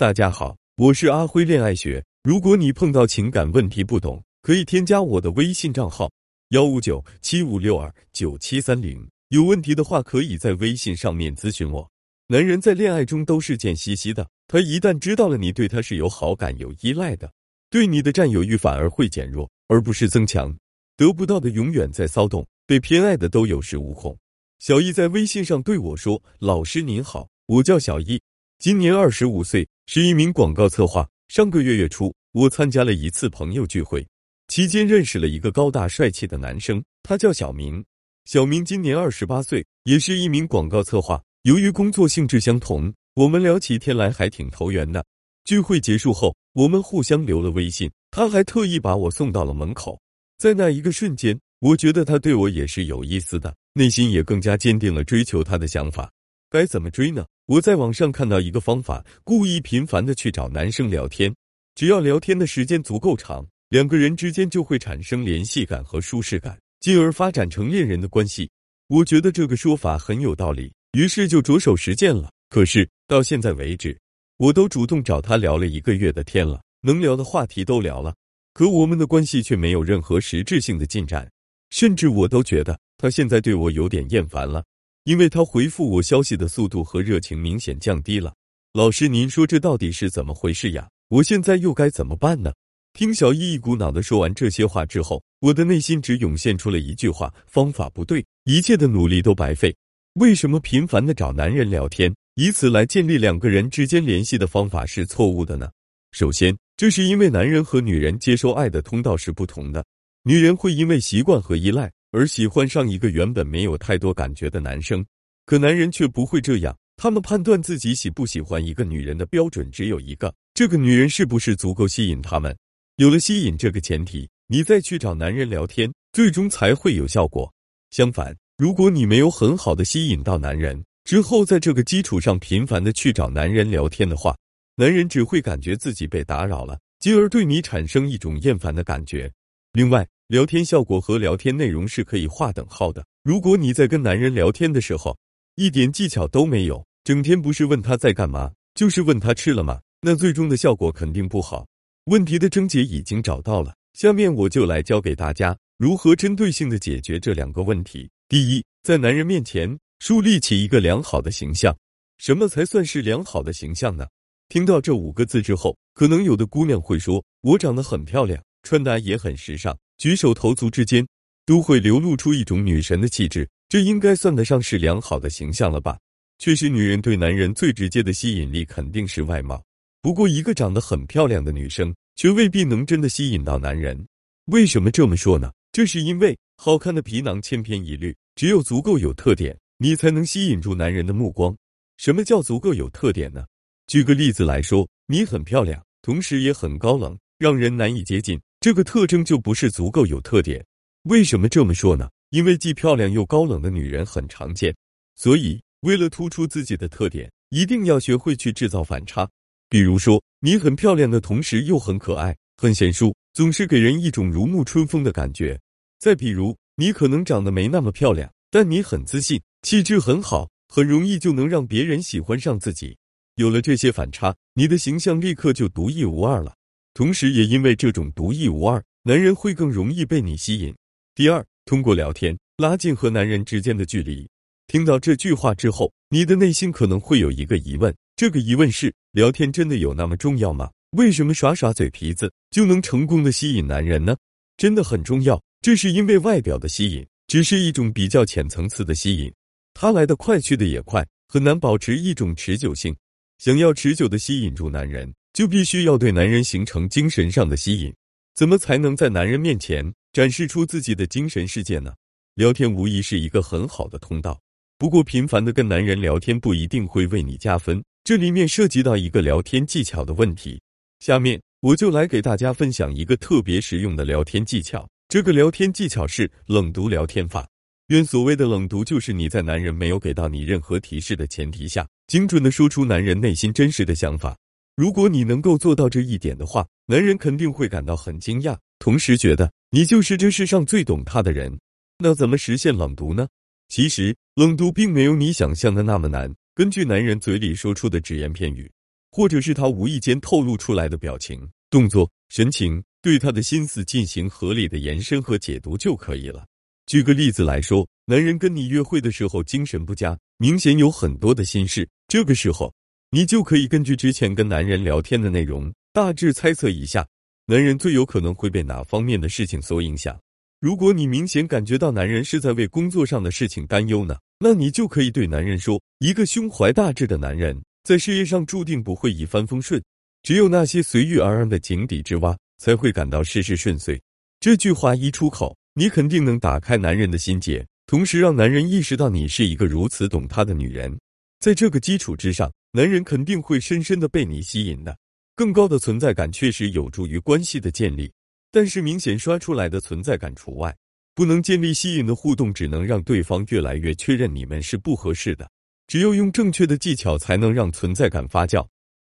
大家好，我是阿辉恋爱学。如果你碰到情感问题不懂，可以添加我的微信账号幺五九七五六二九七三零。有问题的话，可以在微信上面咨询我。男人在恋爱中都是贱兮兮的，他一旦知道了你对他是有好感、有依赖的，对你的占有欲反而会减弱，而不是增强。得不到的永远在骚动，被偏爱的都有恃无恐。小易在微信上对我说：“老师您好，我叫小易，今年二十五岁。”是一名广告策划。上个月月初，我参加了一次朋友聚会，期间认识了一个高大帅气的男生，他叫小明。小明今年二十八岁，也是一名广告策划。由于工作性质相同，我们聊起天来还挺投缘的。聚会结束后，我们互相留了微信，他还特意把我送到了门口。在那一个瞬间，我觉得他对我也是有意思的，内心也更加坚定了追求他的想法。该怎么追呢？我在网上看到一个方法，故意频繁的去找男生聊天，只要聊天的时间足够长，两个人之间就会产生联系感和舒适感，进而发展成恋人的关系。我觉得这个说法很有道理，于是就着手实践了。可是到现在为止，我都主动找他聊了一个月的天了，能聊的话题都聊了，可我们的关系却没有任何实质性的进展，甚至我都觉得他现在对我有点厌烦了。因为他回复我消息的速度和热情明显降低了，老师，您说这到底是怎么回事呀？我现在又该怎么办呢？听小易一股脑的说完这些话之后，我的内心只涌现出了一句话：方法不对，一切的努力都白费。为什么频繁的找男人聊天，以此来建立两个人之间联系的方法是错误的呢？首先，这是因为男人和女人接收爱的通道是不同的，女人会因为习惯和依赖。而喜欢上一个原本没有太多感觉的男生，可男人却不会这样。他们判断自己喜不喜欢一个女人的标准只有一个：这个女人是不是足够吸引他们。有了吸引这个前提，你再去找男人聊天，最终才会有效果。相反，如果你没有很好的吸引到男人之后，在这个基础上频繁的去找男人聊天的话，男人只会感觉自己被打扰了，进而对你产生一种厌烦的感觉。另外，聊天效果和聊天内容是可以划等号的。如果你在跟男人聊天的时候，一点技巧都没有，整天不是问他在干嘛，就是问他吃了吗，那最终的效果肯定不好。问题的症结已经找到了，下面我就来教给大家如何针对性的解决这两个问题。第一，在男人面前树立起一个良好的形象。什么才算是良好的形象呢？听到这五个字之后，可能有的姑娘会说：“我长得很漂亮，穿搭也很时尚。”举手投足之间，都会流露出一种女神的气质，这应该算得上是良好的形象了吧？确实，女人对男人最直接的吸引力肯定是外貌。不过，一个长得很漂亮的女生，却未必能真的吸引到男人。为什么这么说呢？这是因为好看的皮囊千篇一律，只有足够有特点，你才能吸引住男人的目光。什么叫足够有特点呢？举个例子来说，你很漂亮，同时也很高冷，让人难以接近。这个特征就不是足够有特点。为什么这么说呢？因为既漂亮又高冷的女人很常见，所以为了突出自己的特点，一定要学会去制造反差。比如说，你很漂亮的同时又很可爱、很贤淑，总是给人一种如沐春风的感觉。再比如，你可能长得没那么漂亮，但你很自信，气质很好，很容易就能让别人喜欢上自己。有了这些反差，你的形象立刻就独一无二了。同时，也因为这种独一无二，男人会更容易被你吸引。第二，通过聊天拉近和男人之间的距离。听到这句话之后，你的内心可能会有一个疑问：这个疑问是，聊天真的有那么重要吗？为什么耍耍嘴皮子就能成功的吸引男人呢？真的很重要。这是因为外表的吸引只是一种比较浅层次的吸引，它来得快，去的也快，很难保持一种持久性。想要持久的吸引住男人。就必须要对男人形成精神上的吸引，怎么才能在男人面前展示出自己的精神世界呢？聊天无疑是一个很好的通道，不过频繁的跟男人聊天不一定会为你加分，这里面涉及到一个聊天技巧的问题。下面我就来给大家分享一个特别实用的聊天技巧，这个聊天技巧是冷读聊天法。愿所谓的冷读，就是你在男人没有给到你任何提示的前提下，精准的说出男人内心真实的想法。如果你能够做到这一点的话，男人肯定会感到很惊讶，同时觉得你就是这世上最懂他的人。那怎么实现冷读呢？其实冷读并没有你想象的那么难。根据男人嘴里说出的只言片语，或者是他无意间透露出来的表情、动作、神情，对他的心思进行合理的延伸和解读就可以了。举个例子来说，男人跟你约会的时候精神不佳，明显有很多的心事，这个时候你就可以根据之前跟男人聊天的内容，大致猜测一下，男人最有可能会被哪方面的事情所影响。如果你明显感觉到男人是在为工作上的事情担忧呢，那你就可以对男人说：“一个胸怀大志的男人，在事业上注定不会一帆风顺，只有那些随遇而安的井底之蛙，才会感到事事顺遂。”这句话一出口，你肯定能打开男人的心结，同时让男人意识到你是一个如此懂他的女人。在这个基础之上，男人肯定会深深的被你吸引的。更高的存在感确实有助于关系的建立。但是明显刷出来的存在感除外，不能建立吸引的互动，只能让对方越来越确认你们是不合适的。只有用正确的技巧，才能让存在感发酵。